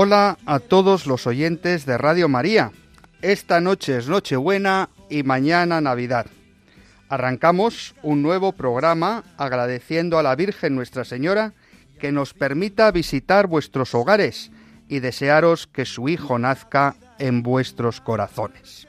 Hola a todos los oyentes de Radio María. Esta noche es Nochebuena y mañana Navidad. Arrancamos un nuevo programa agradeciendo a la Virgen Nuestra Señora que nos permita visitar vuestros hogares y desearos que su Hijo nazca en vuestros corazones.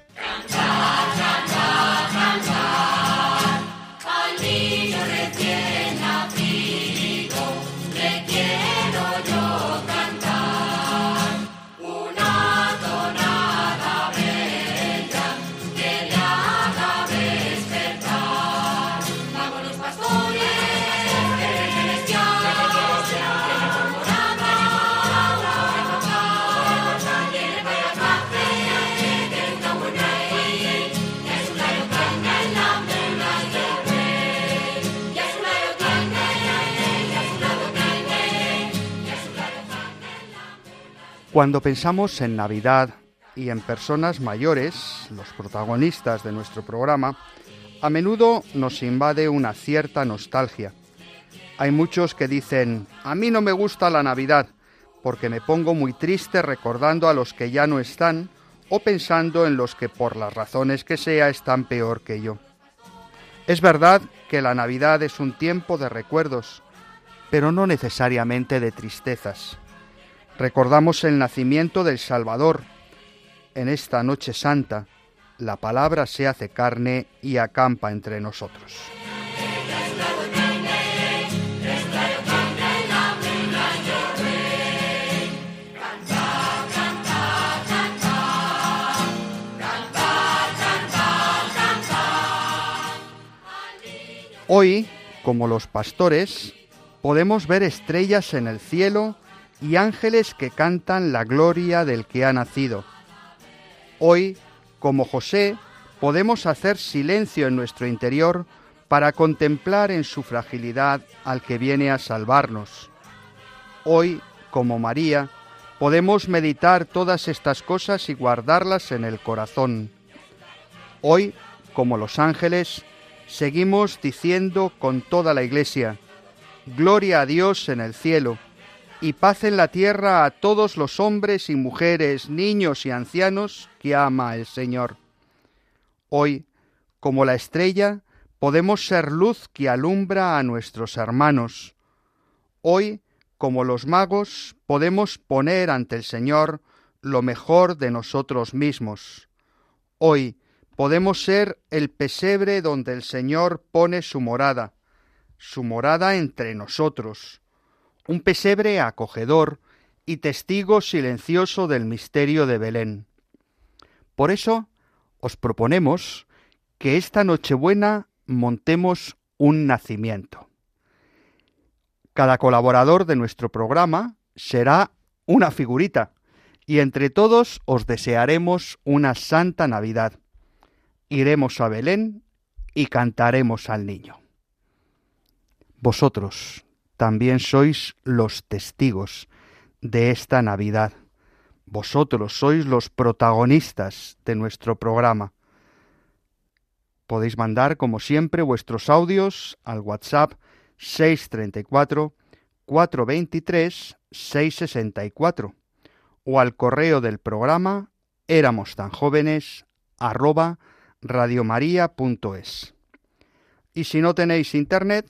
Cuando pensamos en Navidad y en personas mayores, los protagonistas de nuestro programa, a menudo nos invade una cierta nostalgia. Hay muchos que dicen, a mí no me gusta la Navidad, porque me pongo muy triste recordando a los que ya no están o pensando en los que por las razones que sea están peor que yo. Es verdad que la Navidad es un tiempo de recuerdos, pero no necesariamente de tristezas. Recordamos el nacimiento del Salvador. En esta noche santa, la palabra se hace carne y acampa entre nosotros. Hoy, como los pastores, podemos ver estrellas en el cielo y ángeles que cantan la gloria del que ha nacido. Hoy, como José, podemos hacer silencio en nuestro interior para contemplar en su fragilidad al que viene a salvarnos. Hoy, como María, podemos meditar todas estas cosas y guardarlas en el corazón. Hoy, como los ángeles, seguimos diciendo con toda la Iglesia, Gloria a Dios en el cielo y paz en la tierra a todos los hombres y mujeres, niños y ancianos que ama el Señor. Hoy, como la estrella, podemos ser luz que alumbra a nuestros hermanos. Hoy, como los magos, podemos poner ante el Señor lo mejor de nosotros mismos. Hoy podemos ser el pesebre donde el Señor pone su morada, su morada entre nosotros un pesebre acogedor y testigo silencioso del misterio de Belén. Por eso os proponemos que esta Nochebuena montemos un nacimiento. Cada colaborador de nuestro programa será una figurita y entre todos os desearemos una santa Navidad. Iremos a Belén y cantaremos al niño. Vosotros, también sois los testigos de esta Navidad. Vosotros sois los protagonistas de nuestro programa. Podéis mandar, como siempre, vuestros audios al WhatsApp 634 423 664 o al correo del programa éramos tan jóvenes arroba radiomaria.es. Y si no tenéis internet,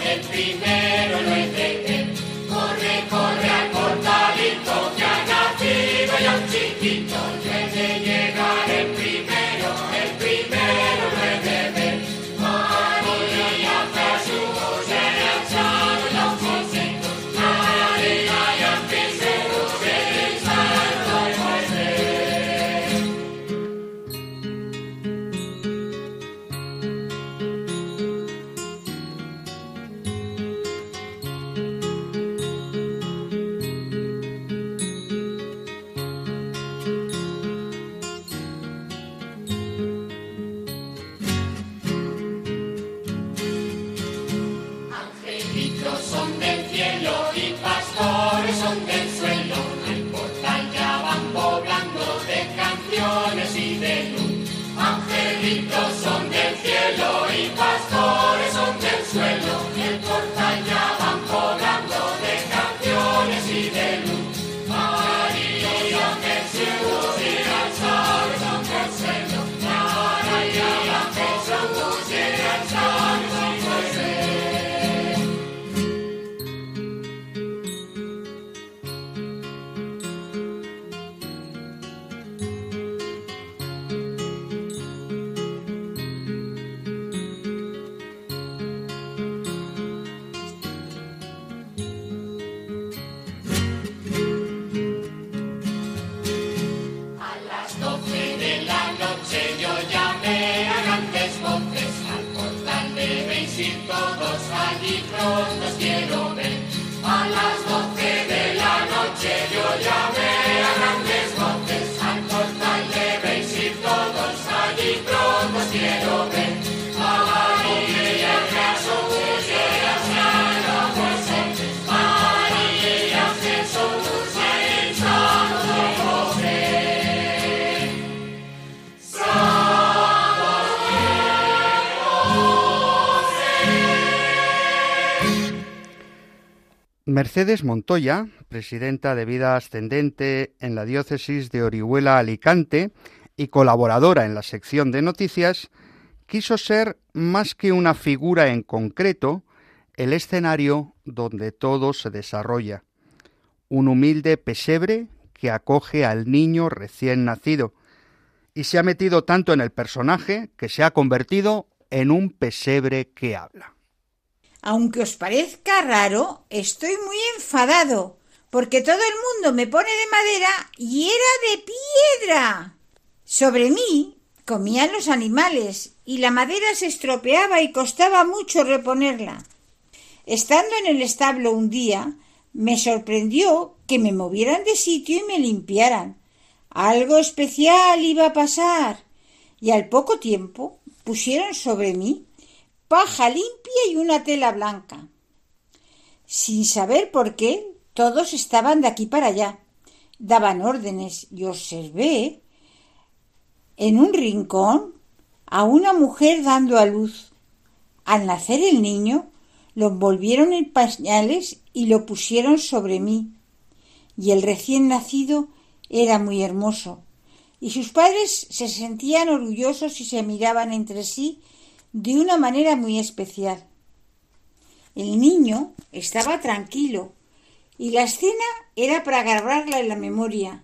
primero no es Mercedes Montoya, presidenta de Vida Ascendente en la diócesis de Orihuela Alicante y colaboradora en la sección de noticias, quiso ser más que una figura en concreto, el escenario donde todo se desarrolla. Un humilde pesebre que acoge al niño recién nacido, y se ha metido tanto en el personaje que se ha convertido en un pesebre que habla. Aunque os parezca raro, estoy muy enfadado, porque todo el mundo me pone de madera y era de piedra. Sobre mí comían los animales y la madera se estropeaba y costaba mucho reponerla. Estando en el establo un día, me sorprendió que me movieran de sitio y me limpiaran. Algo especial iba a pasar. Y al poco tiempo pusieron sobre mí paja limpia y una tela blanca. Sin saber por qué, todos estaban de aquí para allá. Daban órdenes y observé en un rincón a una mujer dando a luz. Al nacer el niño, lo envolvieron en pañales y lo pusieron sobre mí. Y el recién nacido era muy hermoso. Y sus padres se sentían orgullosos y se miraban entre sí de una manera muy especial. El niño estaba tranquilo y la escena era para agarrarla en la memoria.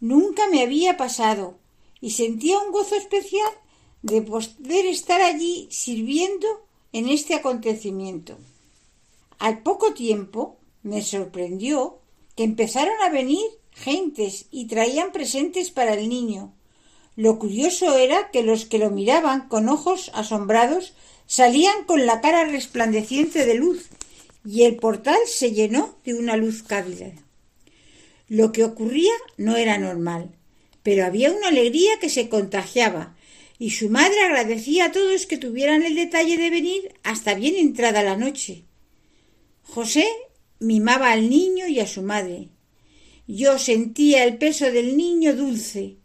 Nunca me había pasado y sentía un gozo especial de poder estar allí sirviendo en este acontecimiento. Al poco tiempo me sorprendió que empezaron a venir gentes y traían presentes para el niño. Lo curioso era que los que lo miraban con ojos asombrados salían con la cara resplandeciente de luz y el portal se llenó de una luz cálida. Lo que ocurría no era normal, pero había una alegría que se contagiaba y su madre agradecía a todos que tuvieran el detalle de venir hasta bien entrada la noche. José mimaba al niño y a su madre. Yo sentía el peso del niño dulce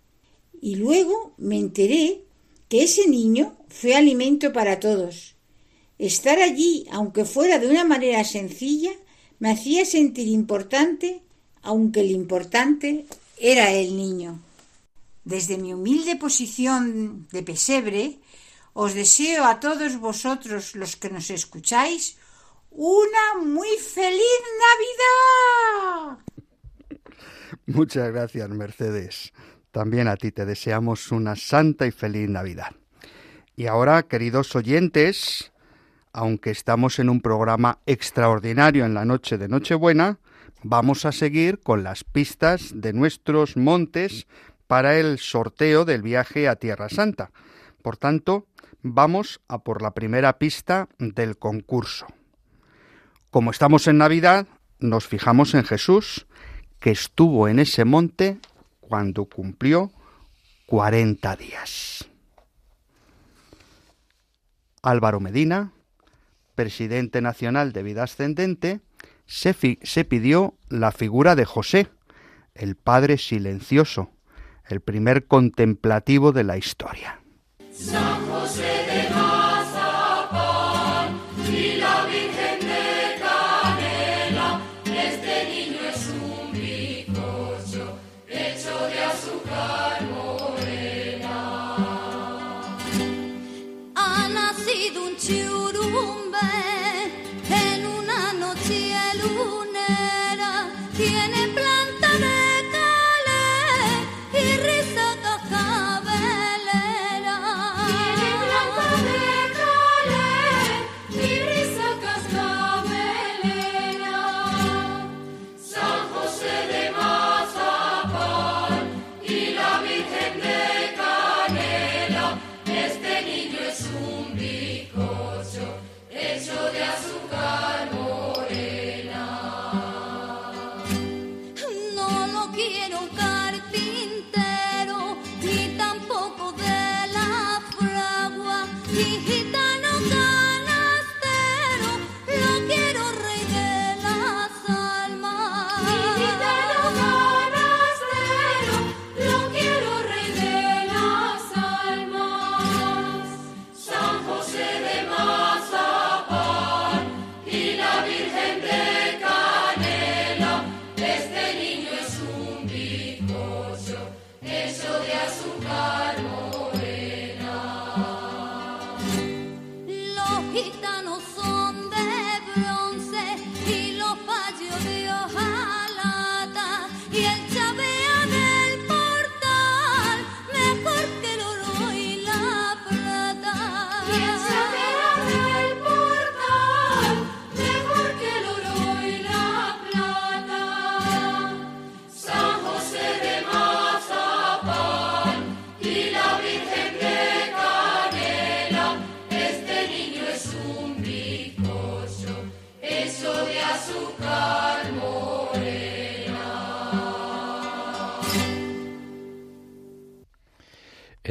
y luego me enteré que ese niño fue alimento para todos. Estar allí, aunque fuera de una manera sencilla, me hacía sentir importante, aunque el importante era el niño. Desde mi humilde posición de pesebre, os deseo a todos vosotros los que nos escucháis una muy feliz Navidad. Muchas gracias, Mercedes. También a ti te deseamos una santa y feliz Navidad. Y ahora, queridos oyentes, aunque estamos en un programa extraordinario en la noche de Nochebuena, vamos a seguir con las pistas de nuestros montes para el sorteo del viaje a Tierra Santa. Por tanto, vamos a por la primera pista del concurso. Como estamos en Navidad, nos fijamos en Jesús, que estuvo en ese monte cuando cumplió 40 días. Álvaro Medina, presidente nacional de Vida Ascendente, se, se, pidió la figura de José, el padre silencioso, el primer contemplativo de la historia.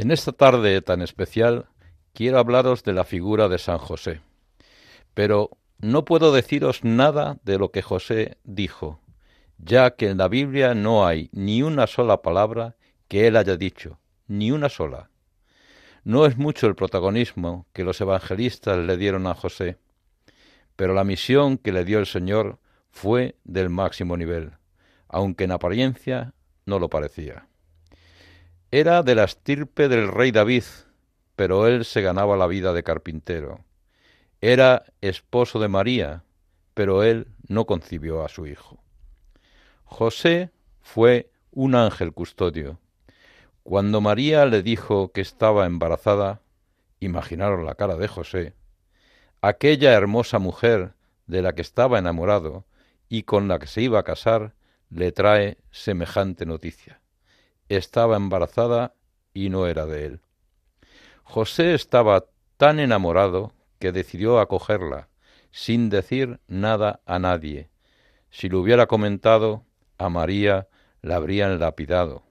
En esta tarde tan especial quiero hablaros de la figura de San José, pero no puedo deciros nada de lo que José dijo, ya que en la Biblia no hay ni una sola palabra que él haya dicho, ni una sola. No es mucho el protagonismo que los evangelistas le dieron a José, pero la misión que le dio el Señor fue del máximo nivel, aunque en apariencia no lo parecía. Era de la estirpe del rey David, pero él se ganaba la vida de carpintero. Era esposo de María, pero él no concibió a su hijo. José fue un ángel custodio. Cuando María le dijo que estaba embarazada, imaginaron la cara de José, aquella hermosa mujer de la que estaba enamorado y con la que se iba a casar, le trae semejante noticia. Estaba embarazada y no era de él. José estaba tan enamorado que decidió acogerla, sin decir nada a nadie. Si lo hubiera comentado, a María la habrían lapidado.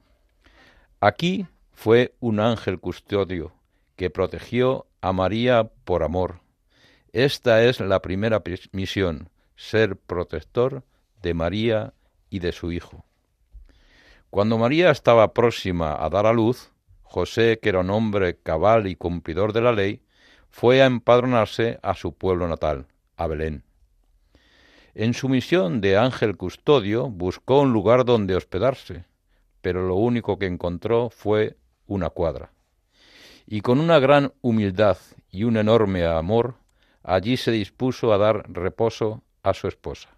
Aquí fue un ángel custodio que protegió a María por amor. Esta es la primera misión, ser protector de María y de su hijo. Cuando María estaba próxima a dar a luz, José, que era un hombre cabal y cumplidor de la ley, fue a empadronarse a su pueblo natal, a Belén. En su misión de ángel custodio buscó un lugar donde hospedarse, pero lo único que encontró fue una cuadra. Y con una gran humildad y un enorme amor, allí se dispuso a dar reposo a su esposa.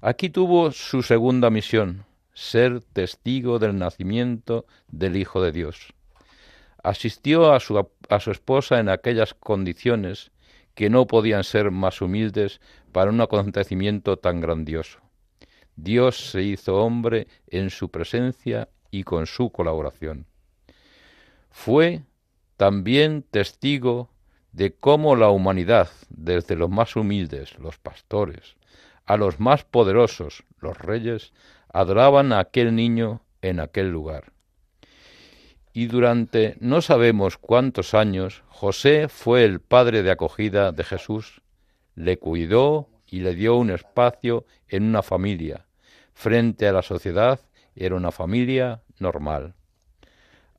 Aquí tuvo su segunda misión, ser testigo del nacimiento del Hijo de Dios. Asistió a su, a su esposa en aquellas condiciones que no podían ser más humildes para un acontecimiento tan grandioso. Dios se hizo hombre en su presencia y con su colaboración. Fue también testigo de cómo la humanidad, desde los más humildes, los pastores, a los más poderosos, los reyes, adoraban a aquel niño en aquel lugar. Y durante no sabemos cuántos años, José fue el padre de acogida de Jesús, le cuidó y le dio un espacio en una familia. Frente a la sociedad era una familia normal.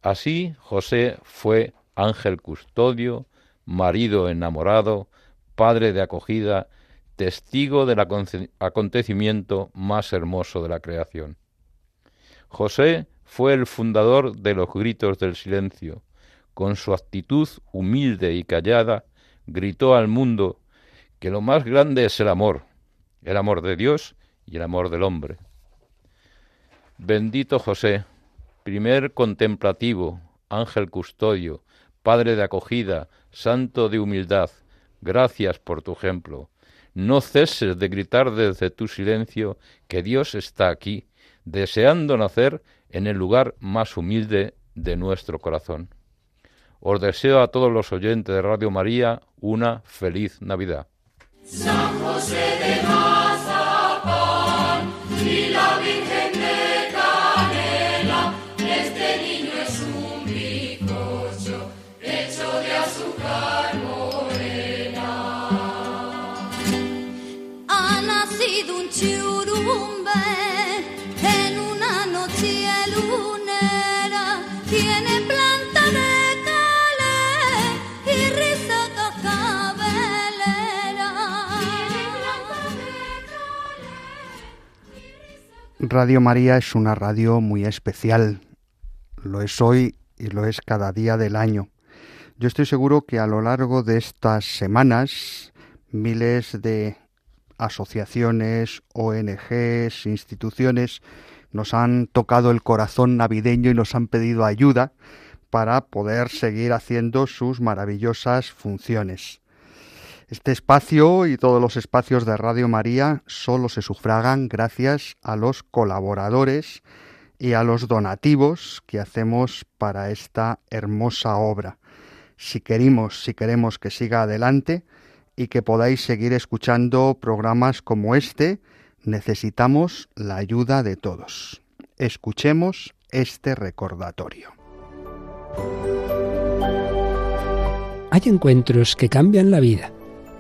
Así José fue ángel custodio, marido enamorado, padre de acogida, testigo del acontecimiento más hermoso de la creación. José fue el fundador de los gritos del silencio. Con su actitud humilde y callada, gritó al mundo que lo más grande es el amor, el amor de Dios y el amor del hombre. Bendito José, primer contemplativo, ángel custodio, padre de acogida, santo de humildad, gracias por tu ejemplo. No ceses de gritar desde tu silencio que Dios está aquí, deseando nacer en el lugar más humilde de nuestro corazón. Os deseo a todos los oyentes de Radio María una feliz Navidad. Radio María es una radio muy especial. Lo es hoy y lo es cada día del año. Yo estoy seguro que a lo largo de estas semanas miles de asociaciones, ONGs, instituciones nos han tocado el corazón navideño y nos han pedido ayuda para poder seguir haciendo sus maravillosas funciones. Este espacio y todos los espacios de Radio María solo se sufragan gracias a los colaboradores y a los donativos que hacemos para esta hermosa obra. Si queremos, si queremos que siga adelante y que podáis seguir escuchando programas como este, necesitamos la ayuda de todos. Escuchemos este recordatorio. Hay encuentros que cambian la vida,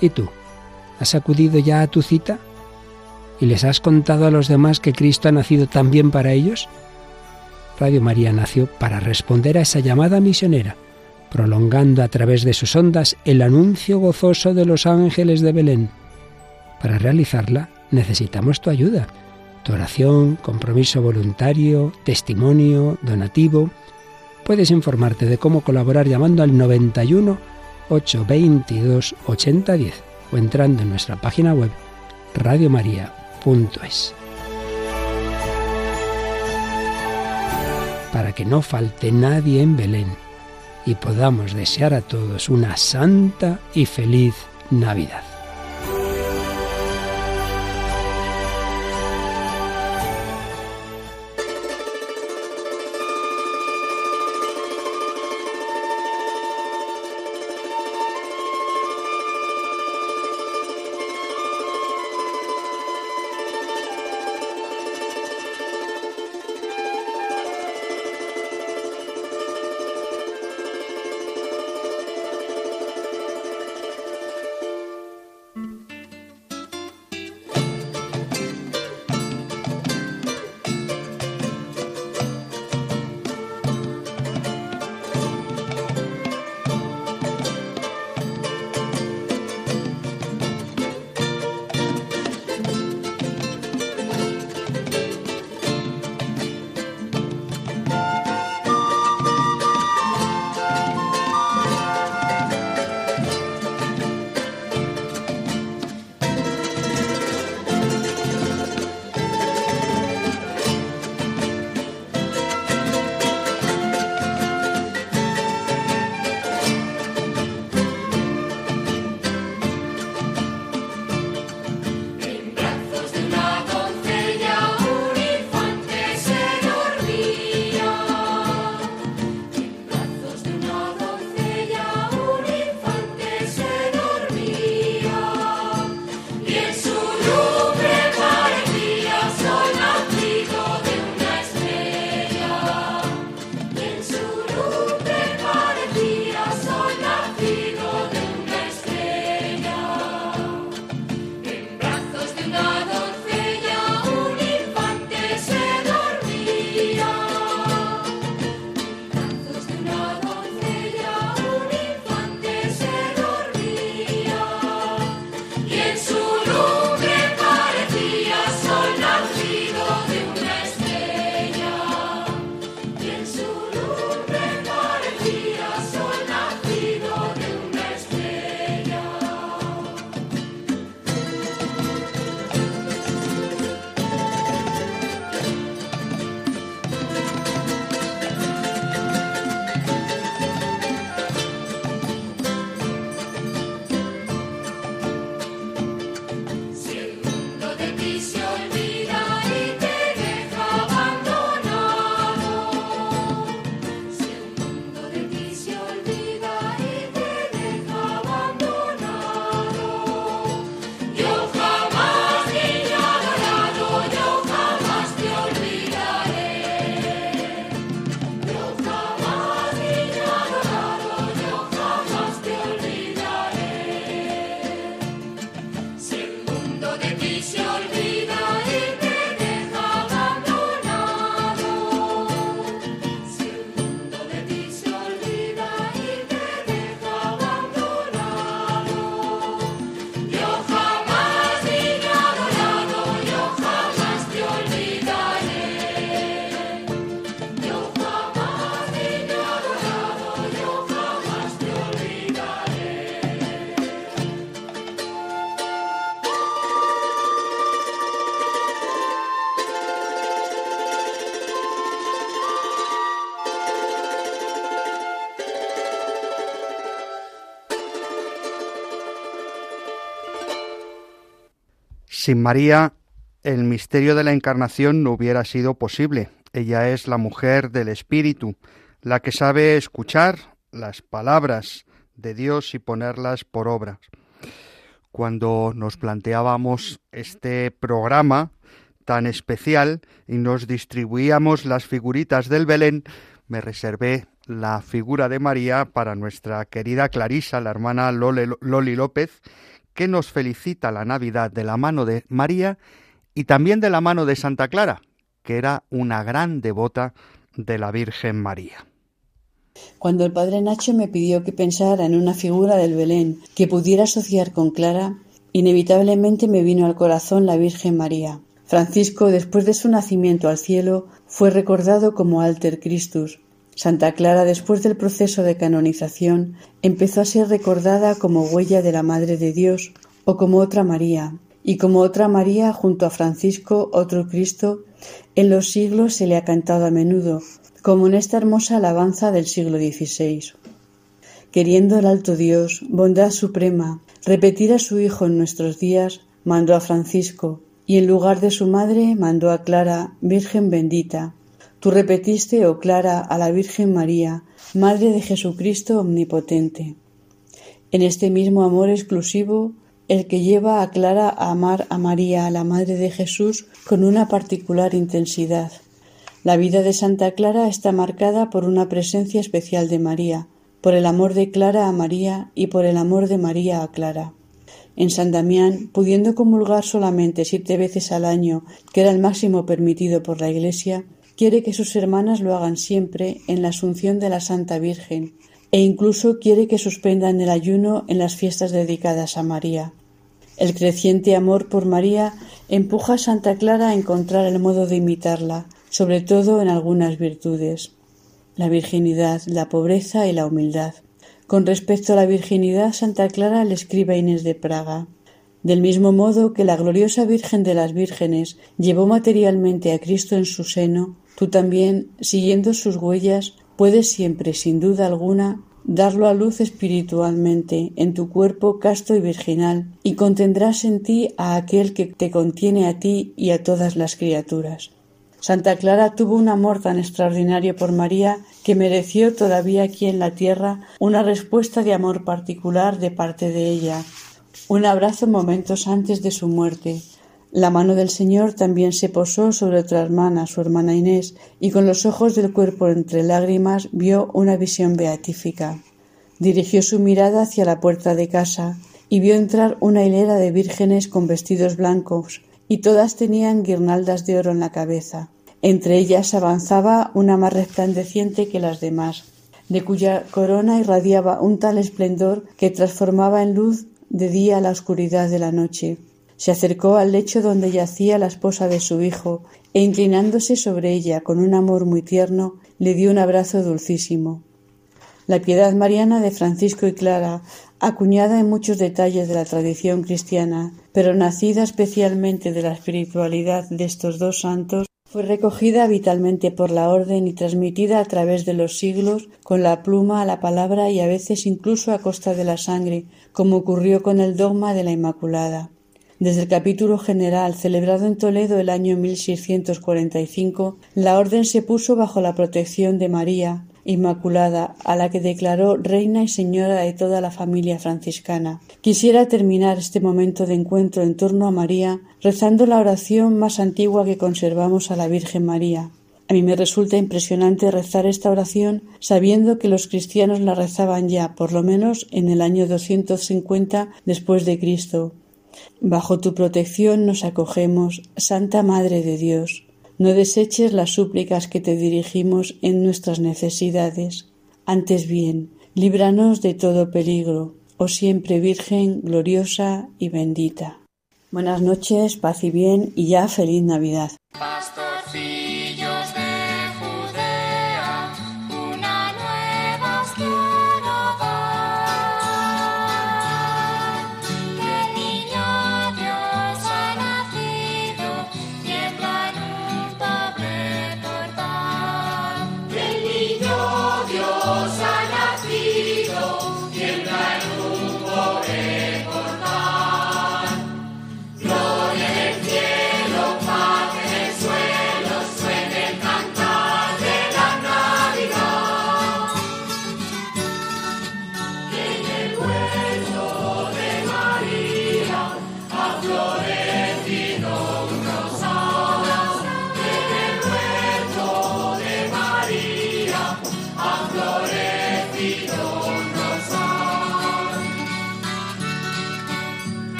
¿Y tú? ¿Has acudido ya a tu cita? ¿Y les has contado a los demás que Cristo ha nacido también para ellos? Radio María nació para responder a esa llamada misionera, prolongando a través de sus ondas el anuncio gozoso de los ángeles de Belén. Para realizarla necesitamos tu ayuda, tu oración, compromiso voluntario, testimonio, donativo. Puedes informarte de cómo colaborar llamando al 91 822 8010 o entrando en nuestra página web radiomaria.es. Para que no falte nadie en Belén y podamos desear a todos una santa y feliz Navidad. Sin María, el misterio de la encarnación no hubiera sido posible. Ella es la mujer del Espíritu, la que sabe escuchar las palabras de Dios y ponerlas por obra. Cuando nos planteábamos este programa tan especial y nos distribuíamos las figuritas del Belén, me reservé la figura de María para nuestra querida Clarisa, la hermana Loli López, que nos felicita la Navidad de la mano de María y también de la mano de Santa Clara, que era una gran devota de la Virgen María. Cuando el padre Nacho me pidió que pensara en una figura del Belén que pudiera asociar con Clara, inevitablemente me vino al corazón la Virgen María. Francisco, después de su nacimiento al cielo, fue recordado como Alter Christus. Santa Clara, después del proceso de canonización, empezó a ser recordada como huella de la Madre de Dios o como otra María, y como otra María junto a Francisco, otro Cristo, en los siglos se le ha cantado a menudo, como en esta hermosa alabanza del siglo XVI. Queriendo el alto Dios, bondad suprema, repetir a su Hijo en nuestros días, mandó a Francisco, y en lugar de su madre mandó a Clara, Virgen bendita. Tú repetiste, oh Clara, a la Virgen María, Madre de Jesucristo omnipotente. En este mismo amor exclusivo, el que lleva a Clara a amar a María, la Madre de Jesús, con una particular intensidad. La vida de Santa Clara está marcada por una presencia especial de María, por el amor de Clara a María y por el amor de María a Clara. En San Damián, pudiendo comulgar solamente siete veces al año, que era el máximo permitido por la Iglesia, quiere que sus hermanas lo hagan siempre en la Asunción de la Santa Virgen, e incluso quiere que suspendan el ayuno en las fiestas dedicadas a María. El creciente amor por María empuja a Santa Clara a encontrar el modo de imitarla, sobre todo en algunas virtudes, la virginidad, la pobreza y la humildad. Con respecto a la virginidad, Santa Clara le escribe a Inés de Praga. Del mismo modo que la gloriosa Virgen de las Vírgenes llevó materialmente a Cristo en su seno, tú también, siguiendo sus huellas, puedes siempre, sin duda alguna, darlo a luz espiritualmente en tu cuerpo casto y virginal, y contendrás en ti a aquel que te contiene a ti y a todas las criaturas. Santa Clara tuvo un amor tan extraordinario por María que mereció todavía aquí en la tierra una respuesta de amor particular de parte de ella, un abrazo momentos antes de su muerte. La mano del Señor también se posó sobre otra hermana, su hermana Inés, y con los ojos del cuerpo entre lágrimas vio una visión beatífica. Dirigió su mirada hacia la puerta de casa y vio entrar una hilera de vírgenes con vestidos blancos, y todas tenían guirnaldas de oro en la cabeza. Entre ellas avanzaba una más resplandeciente que las demás, de cuya corona irradiaba un tal esplendor que transformaba en luz de día la oscuridad de la noche. Se acercó al lecho donde yacía la esposa de su hijo, e inclinándose sobre ella con un amor muy tierno, le dio un abrazo dulcísimo. La piedad mariana de Francisco y Clara, acuñada en muchos detalles de la tradición cristiana, pero nacida especialmente de la espiritualidad de estos dos santos, fue recogida vitalmente por la orden y transmitida a través de los siglos con la pluma, la palabra y a veces incluso a costa de la sangre, como ocurrió con el dogma de la Inmaculada. Desde el capítulo general celebrado en Toledo el año 1645, la orden se puso bajo la protección de María, Inmaculada, a la que declaró reina y señora de toda la familia franciscana. Quisiera terminar este momento de encuentro en torno a María rezando la oración más antigua que conservamos a la Virgen María. A mí me resulta impresionante rezar esta oración sabiendo que los cristianos la rezaban ya, por lo menos en el año 250 después de Cristo. Bajo tu protección nos acogemos, Santa Madre de Dios. No deseches las súplicas que te dirigimos en nuestras necesidades. Antes bien, líbranos de todo peligro, oh siempre Virgen gloriosa y bendita. Buenas noches, paz y bien y ya feliz Navidad.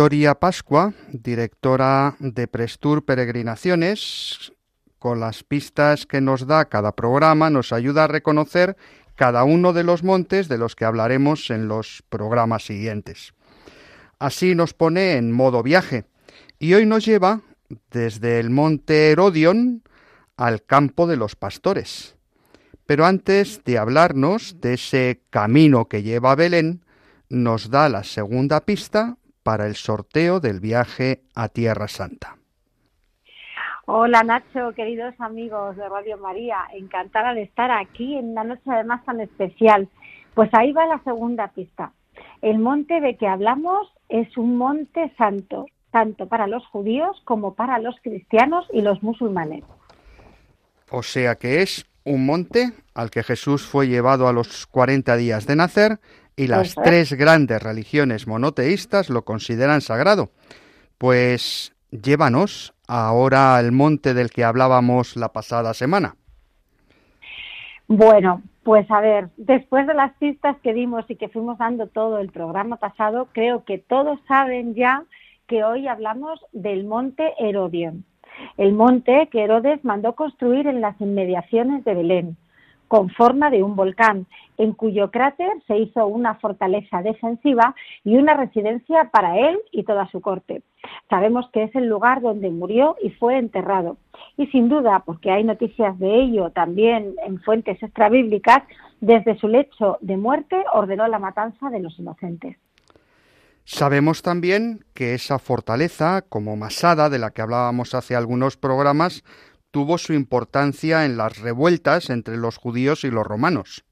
Victoria Pascua, directora de Prestur Peregrinaciones, con las pistas que nos da cada programa, nos ayuda a reconocer cada uno de los montes de los que hablaremos en los programas siguientes. Así nos pone en modo viaje y hoy nos lleva desde el monte Herodion al campo de los pastores. Pero antes de hablarnos de ese camino que lleva a Belén, nos da la segunda pista para el sorteo del viaje a Tierra Santa. Hola Nacho, queridos amigos de Radio María, encantada de estar aquí en una noche además tan especial. Pues ahí va la segunda pista. El monte de que hablamos es un monte santo, tanto para los judíos como para los cristianos y los musulmanes. O sea que es un monte al que Jesús fue llevado a los 40 días de nacer y las tres grandes religiones monoteístas lo consideran sagrado. Pues llévanos ahora al monte del que hablábamos la pasada semana. Bueno, pues a ver, después de las pistas que dimos y que fuimos dando todo el programa pasado, creo que todos saben ya que hoy hablamos del monte Herodión, el monte que Herodes mandó construir en las inmediaciones de Belén con forma de un volcán, en cuyo cráter se hizo una fortaleza defensiva y una residencia para él y toda su corte. Sabemos que es el lugar donde murió y fue enterrado. Y sin duda, porque hay noticias de ello también en fuentes extrabíblicas, desde su lecho de muerte ordenó la matanza de los inocentes. Sabemos también que esa fortaleza, como Masada, de la que hablábamos hace algunos programas, tuvo su importancia en las revueltas entre los judíos y los romanos.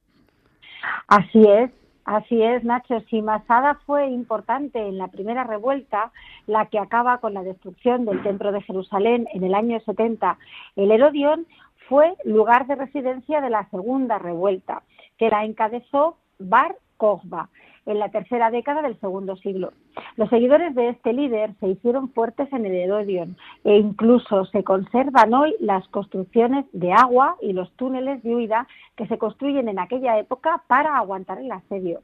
Así es, así es, Nacho. Si Masada fue importante en la primera revuelta, la que acaba con la destrucción del Templo de Jerusalén en el año 70, el Herodión fue lugar de residencia de la segunda revuelta, que la encabezó Bar Kokhba, en la tercera década del segundo siglo. Los seguidores de este líder se hicieron fuertes en el Herodion e incluso se conservan hoy las construcciones de agua y los túneles de huida que se construyen en aquella época para aguantar el asedio.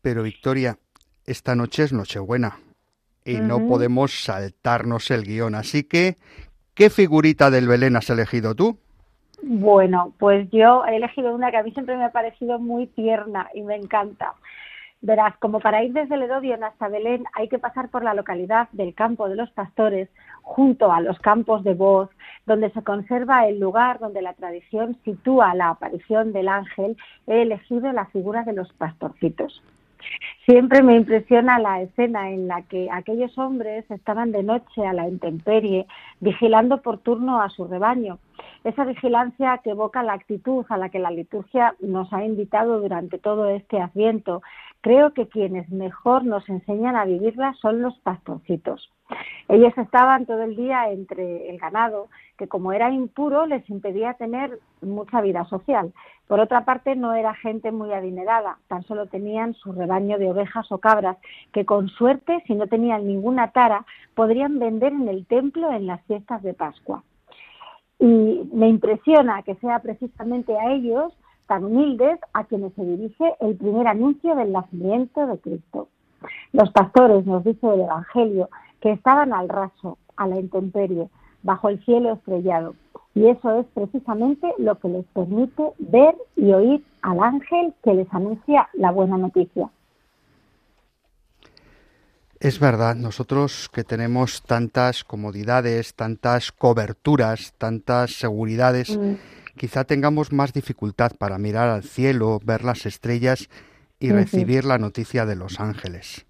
Pero Victoria, esta noche es Nochebuena y no podemos saltarnos el guion, así que ¿qué figurita del Belén has elegido tú? Bueno, pues yo he elegido una que a mí siempre me ha parecido muy tierna y me encanta. Verás, como para ir desde Ledodion hasta Belén hay que pasar por la localidad del Campo de los Pastores, junto a los campos de voz, donde se conserva el lugar donde la tradición sitúa la aparición del ángel, he elegido la figura de los pastorcitos. Siempre me impresiona la escena en la que aquellos hombres estaban de noche a la intemperie, vigilando por turno a su rebaño. Esa vigilancia que evoca la actitud a la que la liturgia nos ha invitado durante todo este adviento. Creo que quienes mejor nos enseñan a vivirla son los pastorcitos. Ellos estaban todo el día entre el ganado, que como era impuro les impedía tener mucha vida social. Por otra parte, no era gente muy adinerada, tan solo tenían su rebaño de ovejas o cabras, que con suerte, si no tenían ninguna tara, podrían vender en el templo en las fiestas de Pascua. Y me impresiona que sea precisamente a ellos, tan humildes, a quienes se dirige el primer anuncio del nacimiento de Cristo. Los pastores, nos dice el Evangelio, que estaban al raso, a la intemperie, bajo el cielo estrellado. Y eso es precisamente lo que les permite ver y oír al ángel que les anuncia la buena noticia. Es verdad, nosotros que tenemos tantas comodidades, tantas coberturas, tantas seguridades, mm. quizá tengamos más dificultad para mirar al cielo, ver las estrellas y recibir la noticia de los ángeles.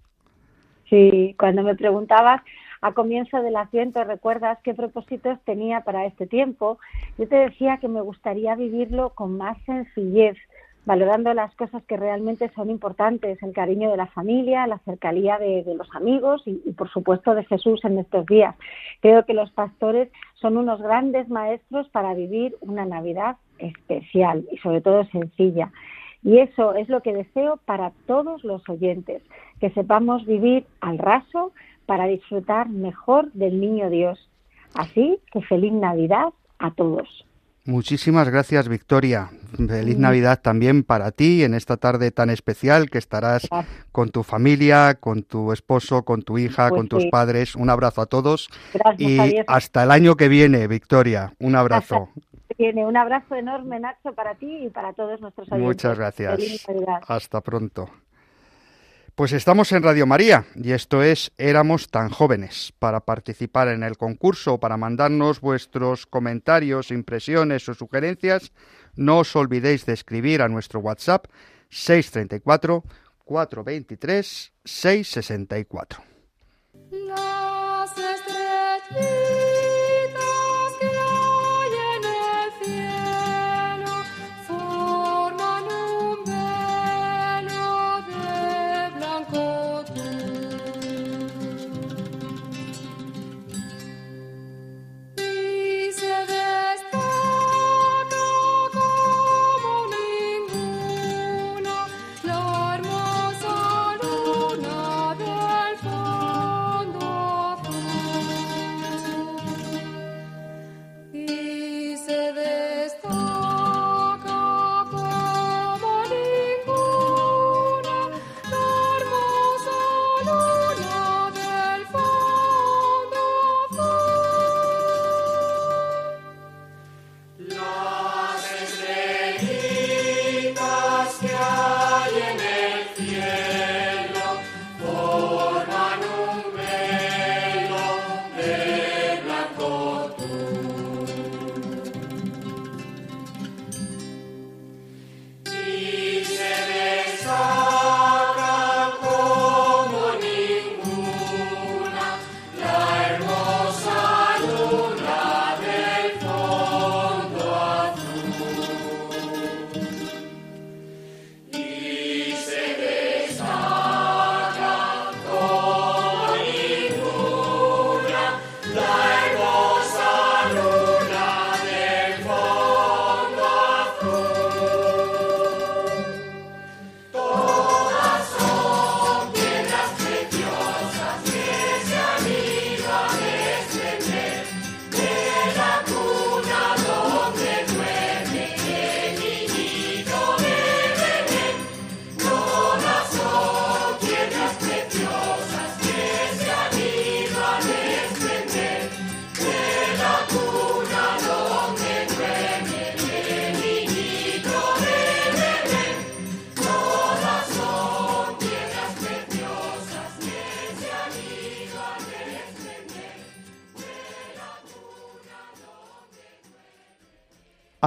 Sí, cuando me preguntabas a comienzo del asiento, recuerdas qué propósitos tenía para este tiempo, yo te decía que me gustaría vivirlo con más sencillez, valorando las cosas que realmente son importantes, el cariño de la familia, la cercanía de, los amigos y, por supuesto, de Jesús en estos días. Creo que los pastores son unos grandes maestros para vivir una Navidad especial y sobre todo sencilla. Y eso es lo que deseo para todos los oyentes, que sepamos vivir al raso para disfrutar mejor del niño Dios. Así que feliz Navidad a todos. Muchísimas gracias, Victoria. Feliz Navidad también para ti en esta tarde tan especial que estarás con tu familia, con tu esposo, con tu hija, Pues con tus padres. Un abrazo a todos Gracias, y Javier. hasta el año que viene, Victoria. Un abrazo. Tiene un abrazo enorme, Nacho, para ti y para todos nuestros oyentes. Muchas gracias. Hasta pronto. Pues estamos en Radio María y esto es Éramos tan jóvenes. Para participar en el concurso, para mandarnos vuestros comentarios, impresiones o sugerencias, no os olvidéis de escribir a nuestro WhatsApp 634 423 664. Las estrellitas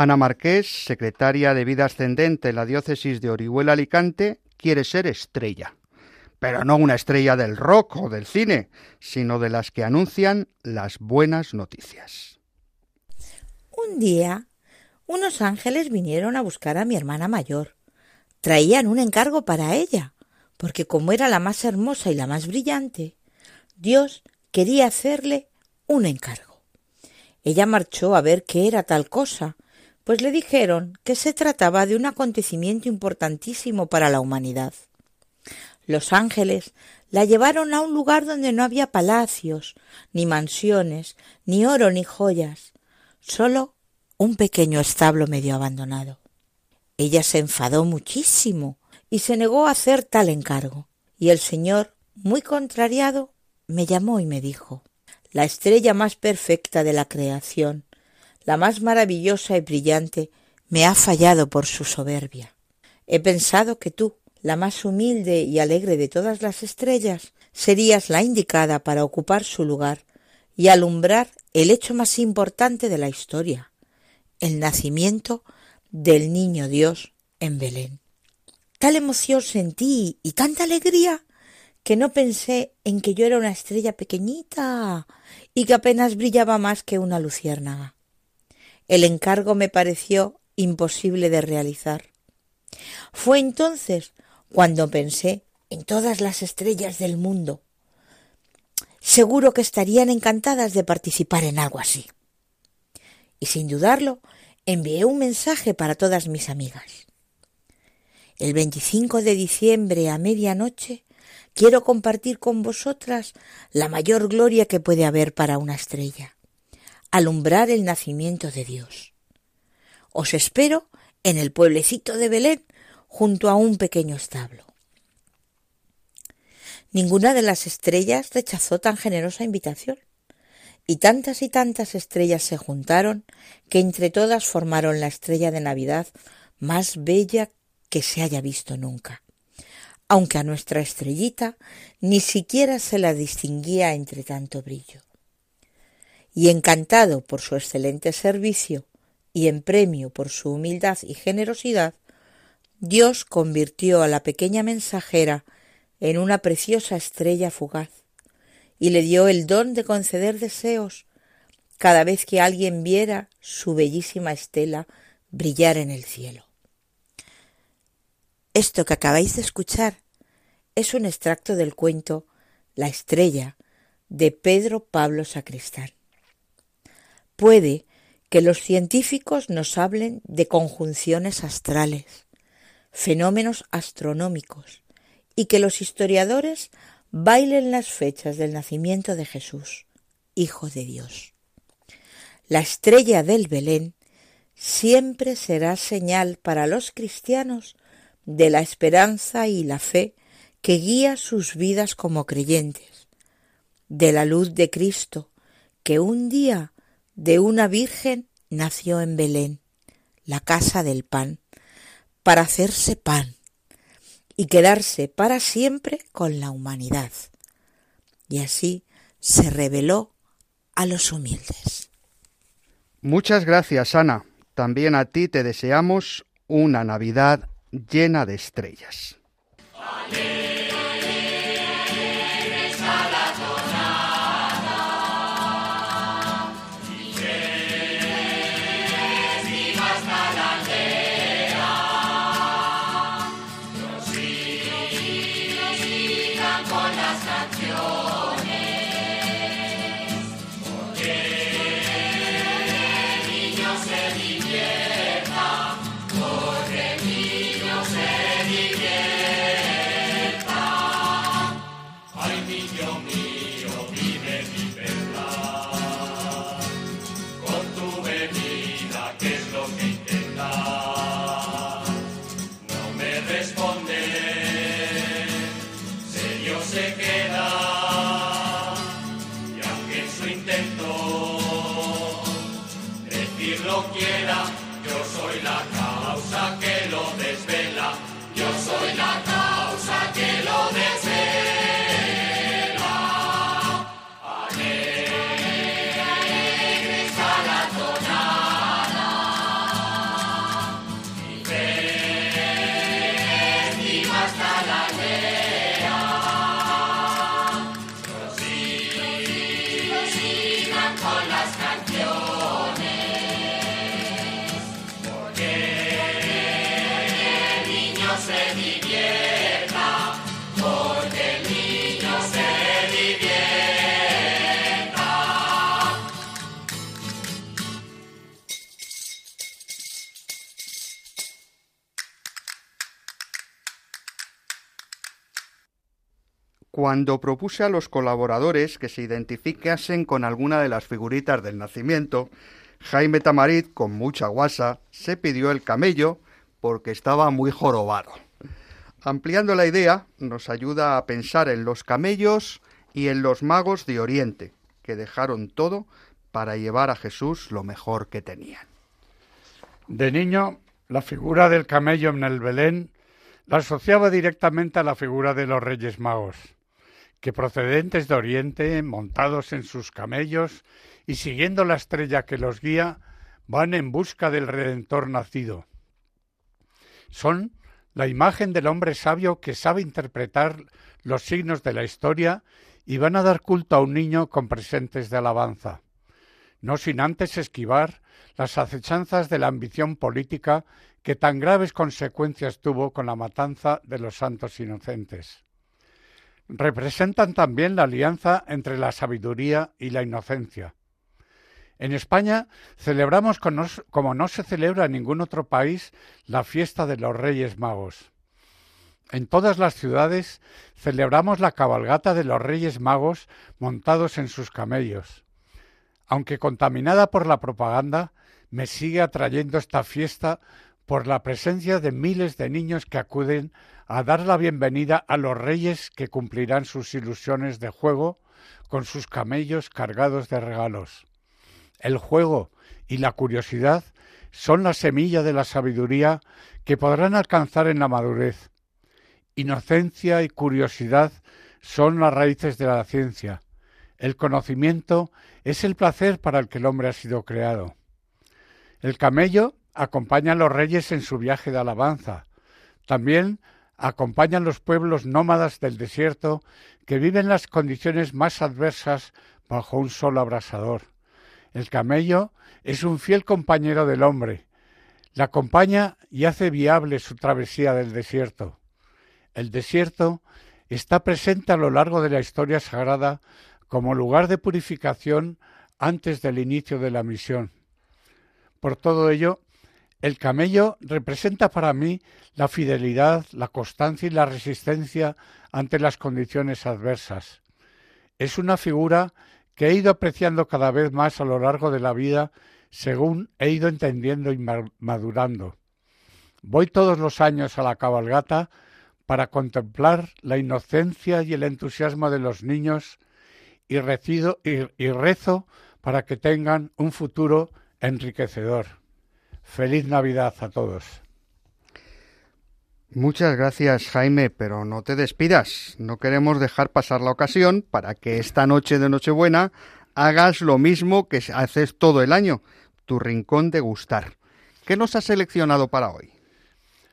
Ana Marqués, secretaria de Vida Ascendente en la diócesis de Orihuela Alicante, quiere ser estrella. Pero no una estrella del rock o del cine, sino de las que anuncian las buenas noticias. Un día, unos ángeles vinieron a buscar a mi hermana mayor. Traían un encargo para ella, porque como era la más hermosa y la más brillante, Dios quería hacerle un encargo. Ella marchó a ver qué era tal cosa, pues le dijeron que se trataba de un acontecimiento importantísimo para la humanidad. Los ángeles la llevaron a un lugar donde no había palacios, ni mansiones, ni oro, ni joyas, solo un pequeño establo medio abandonado. Ella se enfadó muchísimo y se negó a hacer tal encargo, y el señor, muy contrariado, me llamó y me dijo la estrella más perfecta de la creación, la más maravillosa y brillante, me ha fallado por su soberbia. He pensado que tú, la más humilde y alegre de todas las estrellas, serías la indicada para ocupar su lugar y alumbrar el hecho más importante de la historia, el nacimiento del niño Dios en Belén. Tal emoción sentí y tanta alegría que no pensé en que yo era una estrella pequeñita y que apenas brillaba más que una luciérnaga. El encargo me pareció imposible de realizar. Fue entonces cuando pensé en todas las estrellas del mundo. Seguro que estarían encantadas de participar en algo así. Y sin dudarlo, envié un mensaje para todas mis amigas. El 25 de diciembre a medianoche quiero compartir con vosotras la mayor gloria que puede haber para una estrella, alumbrar el nacimiento de Dios. Os espero en el pueblecito de Belén, junto a un pequeño establo. Ninguna de las estrellas rechazó tan generosa invitación, y tantas y tantas estrellas se juntaron que entre todas formaron la estrella de Navidad más bella que se haya visto nunca, aunque a nuestra estrellita ni siquiera se la distinguía entre tanto brillo. Y encantado por su excelente servicio y en premio por su humildad y generosidad, Dios convirtió a la pequeña mensajera en una preciosa estrella fugaz y le dio el don de conceder deseos cada vez que alguien viera su bellísima estela brillar en el cielo. Esto que acabáis de escuchar es un extracto del cuento La estrella de Pedro Pablo Sacristán. Puede que los científicos nos hablen de conjunciones astrales, fenómenos astronómicos, y que los historiadores bailen las fechas del nacimiento de Jesús, Hijo de Dios. La estrella del Belén siempre será señal para los cristianos de la esperanza y la fe que guía sus vidas como creyentes, de la luz de Cristo, que un día de una virgen nació en Belén, la casa del pan, para hacerse pan y quedarse para siempre con la humanidad. Y así se reveló a los humildes. Muchas gracias, Ana. También a ti te deseamos una Navidad llena de estrellas. Yo soy la causa que lo desvela. Yo soy la causa que lo desvela. Cuando propuse a los colaboradores que se identificasen con alguna de las figuritas del nacimiento, Jaime Tamarit, con mucha guasa, se pidió el camello porque estaba muy jorobado. Ampliando la idea, nos ayuda a pensar en los camellos y en los magos de Oriente, que dejaron todo para llevar a Jesús lo mejor que tenían. De niño, la figura del camello en el Belén la asociaba directamente a la figura de los Reyes Magos, que procedentes de Oriente, montados en sus camellos y siguiendo la estrella que los guía, van en busca del Redentor nacido. Son la imagen del hombre sabio que sabe interpretar los signos de la historia y van a dar culto a un niño con presentes de alabanza, no sin antes esquivar las acechanzas de la ambición política que tan graves consecuencias tuvo con la matanza de los santos inocentes. Representan también la alianza entre la sabiduría y la inocencia. En España celebramos como no se celebra en ningún otro país la fiesta de los Reyes Magos. En todas las ciudades celebramos la cabalgata de los Reyes Magos montados en sus camellos. Aunque contaminada por la propaganda, me sigue atrayendo esta fiesta por la presencia de miles de niños que acuden a dar la bienvenida a los reyes que cumplirán sus ilusiones de juego con sus camellos cargados de regalos. El juego y la curiosidad son la semilla de la sabiduría que podrán alcanzar en la madurez. Inocencia y curiosidad son las raíces de la ciencia. El conocimiento es el placer para el que el hombre ha sido creado. El camello acompaña a los reyes en su viaje de alabanza. También acompañan los pueblos nómadas del desierto que viven las condiciones más adversas bajo un sol abrasador. El camello es un fiel compañero del hombre. Le acompaña y hace viable su travesía del desierto. El desierto está presente a lo largo de la historia sagrada como lugar de purificación antes del inicio de la misión. Por todo ello, el camello representa para mí la fidelidad, la constancia y la resistencia ante las condiciones adversas. Es una figura que he ido apreciando cada vez más a lo largo de la vida según he ido entendiendo y madurando. Voy todos los años a la cabalgata para contemplar la inocencia y el entusiasmo de los niños y, rezo para que tengan un futuro enriquecedor. Feliz Navidad a todos. Muchas gracias, Jaime, pero no te despidas. No queremos dejar pasar la ocasión para que esta noche de Nochebuena hagas lo mismo que haces todo el año, tu rincón de gustar. ¿Qué nos has seleccionado para hoy?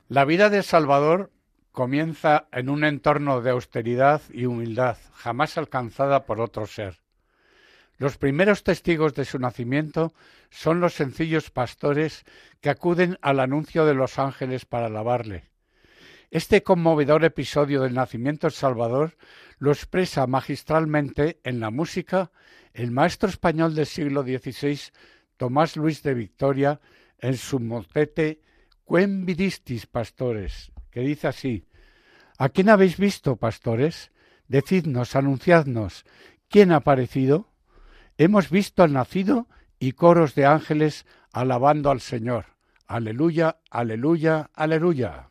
La vida de Salvador comienza en un entorno de austeridad y humildad jamás alcanzada por otro ser. Los primeros testigos de su nacimiento son los sencillos pastores que acuden al anuncio de los ángeles para alabarle. Este conmovedor episodio del nacimiento del Salvador lo expresa magistralmente en la música el maestro español del siglo XVI, Tomás Luis de Victoria, en su motete Quem vidistis, pastores, que dice así, ¿A quién habéis visto, pastores? Decidnos, anunciadnos, ¿quién ha aparecido? Hemos visto al nacido y coros de ángeles alabando al Señor. Aleluya, aleluya, aleluya.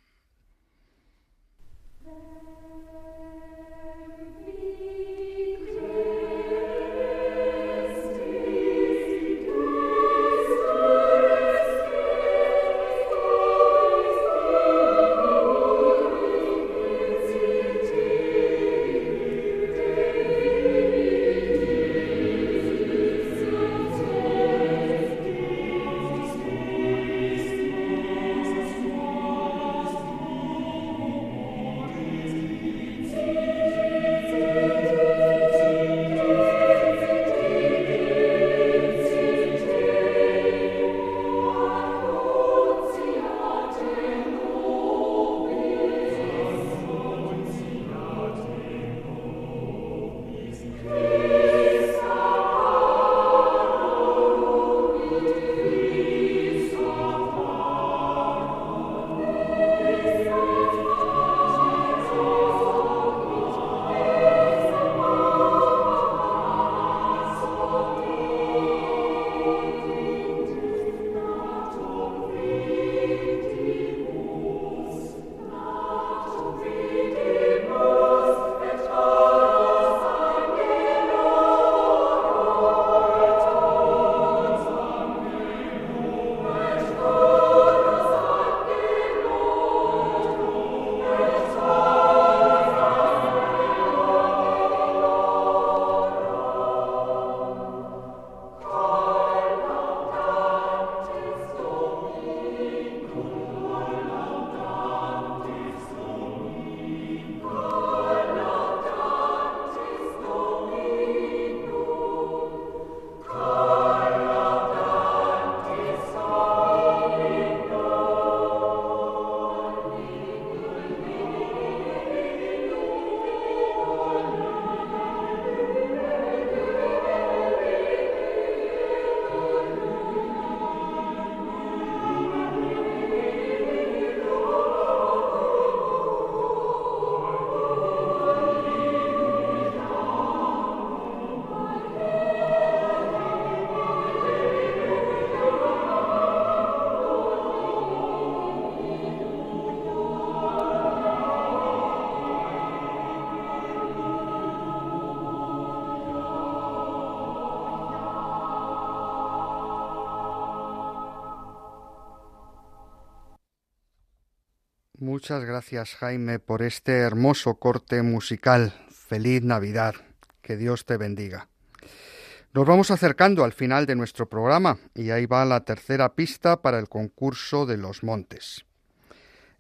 Muchas gracias Jaime por este hermoso corte musical. Feliz Navidad. Que Dios te bendiga. Nos vamos acercando al final de nuestro programa y ahí va la tercera pista para el concurso de los montes.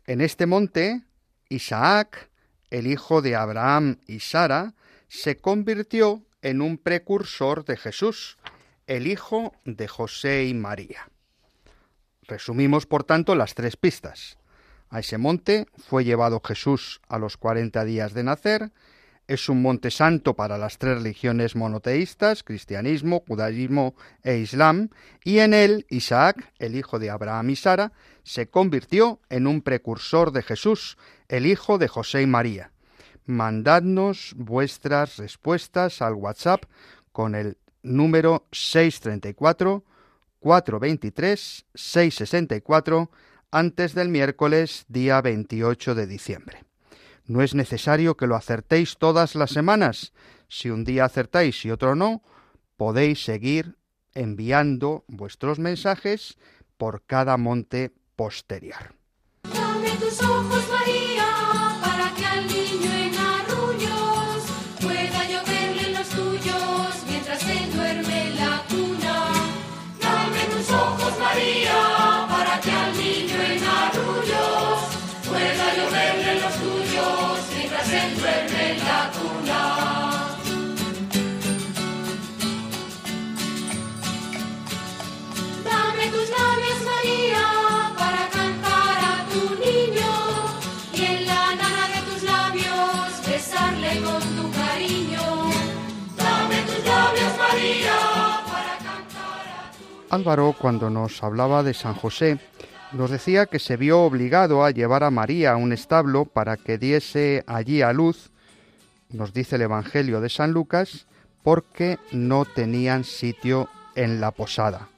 En este monte, Isaac, el hijo de Abraham y Sara, se convirtió en un precursor de Jesús, el hijo de José y María. Resumimos, por tanto, las tres pistas. A ese monte fue llevado Jesús a los cuarenta días de nacer, es un monte santo para las tres religiones monoteístas, cristianismo, judaísmo e islam, y en él Isaac, el hijo de Abraham y Sara, se convirtió en un precursor de Jesús, el hijo de José y María. Mandadnos vuestras respuestas al WhatsApp con el número 634 423 664 antes del miércoles día 28 de diciembre. No es necesario que lo acertéis todas las semanas. Si un día acertáis y otro no, podéis seguir enviando vuestros mensajes por cada monte posterior. Álvaro, cuando nos hablaba de San José, nos decía que se vio obligado a llevar a María a un establo para que diese allí a luz, nos dice el Evangelio de San Lucas, porque no tenían sitio en la posada.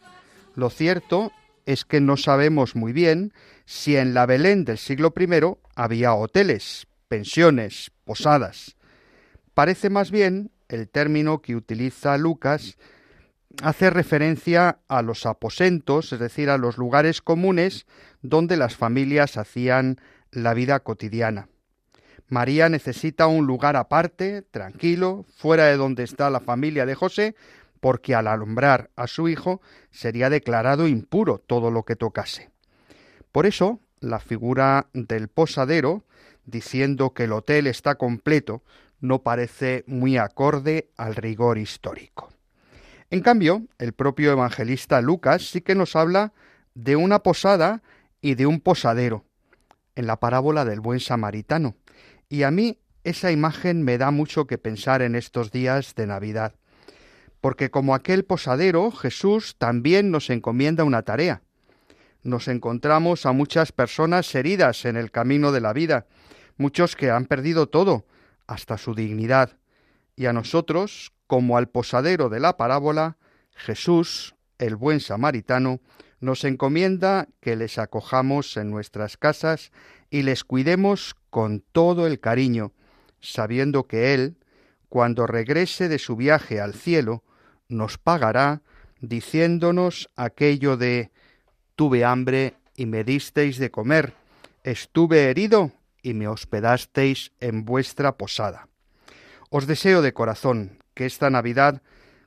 Lo cierto es que no sabemos muy bien si en la Belén del siglo I había hoteles, pensiones, posadas. Parece más bien el término que utiliza Lucas hace referencia a los aposentos, es decir, a los lugares comunes donde las familias hacían la vida cotidiana. María necesita un lugar aparte, tranquilo, fuera de donde está la familia de José, porque al alumbrar a su hijo sería declarado impuro todo lo que tocase. Por eso, la figura del posadero, diciendo que el hotel está completo, no parece muy acorde al rigor histórico. En cambio, el propio evangelista Lucas sí que nos habla de una posada y de un posadero, en la parábola del buen samaritano. Y a mí esa imagen me da mucho que pensar en estos días de Navidad, porque como aquel posadero, Jesús también nos encomienda una tarea. Nos encontramos a muchas personas heridas en el camino de la vida, muchos que han perdido todo, hasta su dignidad, y a nosotros, como al posadero de la parábola, Jesús, el buen samaritano, nos encomienda que les acojamos en nuestras casas y les cuidemos con todo el cariño, sabiendo que Él, cuando regrese de su viaje al cielo, nos pagará diciéndonos aquello de tuve hambre y me disteis de comer, estuve herido y me hospedasteis en vuestra posada. Os deseo de corazón que esta Navidad,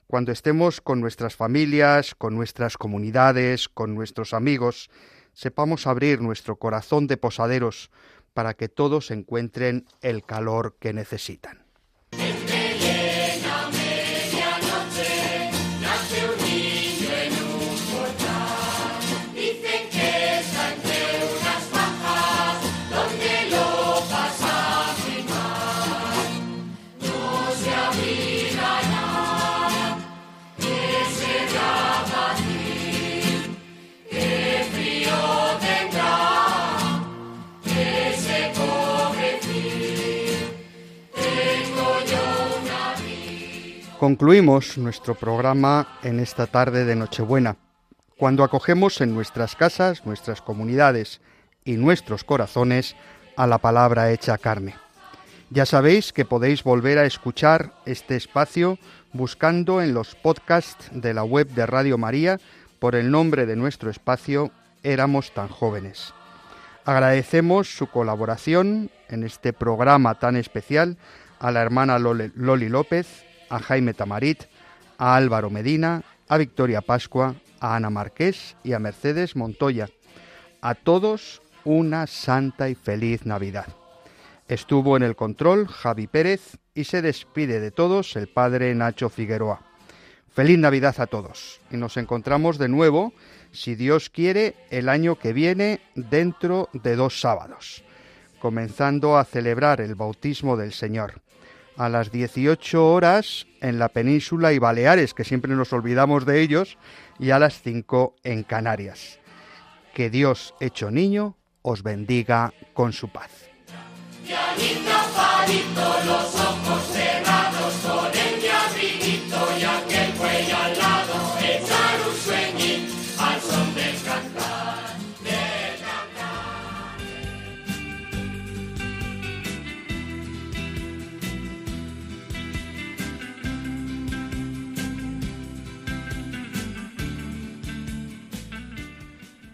cuando estemos con nuestras familias, con nuestras comunidades, con nuestros amigos, sepamos abrir nuestro corazón de posaderos para que todos encuentren el calor que necesitan. Concluimos nuestro programa en esta tarde de Nochebuena, cuando acogemos en nuestras casas, nuestras comunidades y nuestros corazones a la palabra hecha carne. Ya sabéis que podéis volver a escuchar este espacio buscando en los podcasts de la web de Radio María por el nombre de nuestro espacio Éramos tan jóvenes. Agradecemos su colaboración en este programa tan especial a la hermana Loli López, a Jaime Tamarit, a Álvaro Medina, a Victoria Pascua, a Ana Marqués y a Mercedes Montoya. A todos una santa y feliz Navidad. Estuvo en el control Javi Pérez y se despide de todos el padre Nacho Figueroa. Feliz Navidad a todos y nos encontramos de nuevo, si Dios quiere, el año que viene dentro de dos sábados, comenzando a celebrar el bautismo del Señor. A las 18 horas en la península y Baleares, que siempre nos olvidamos de ellos, y a las 5 en Canarias. Que Dios hecho niño os bendiga con su paz.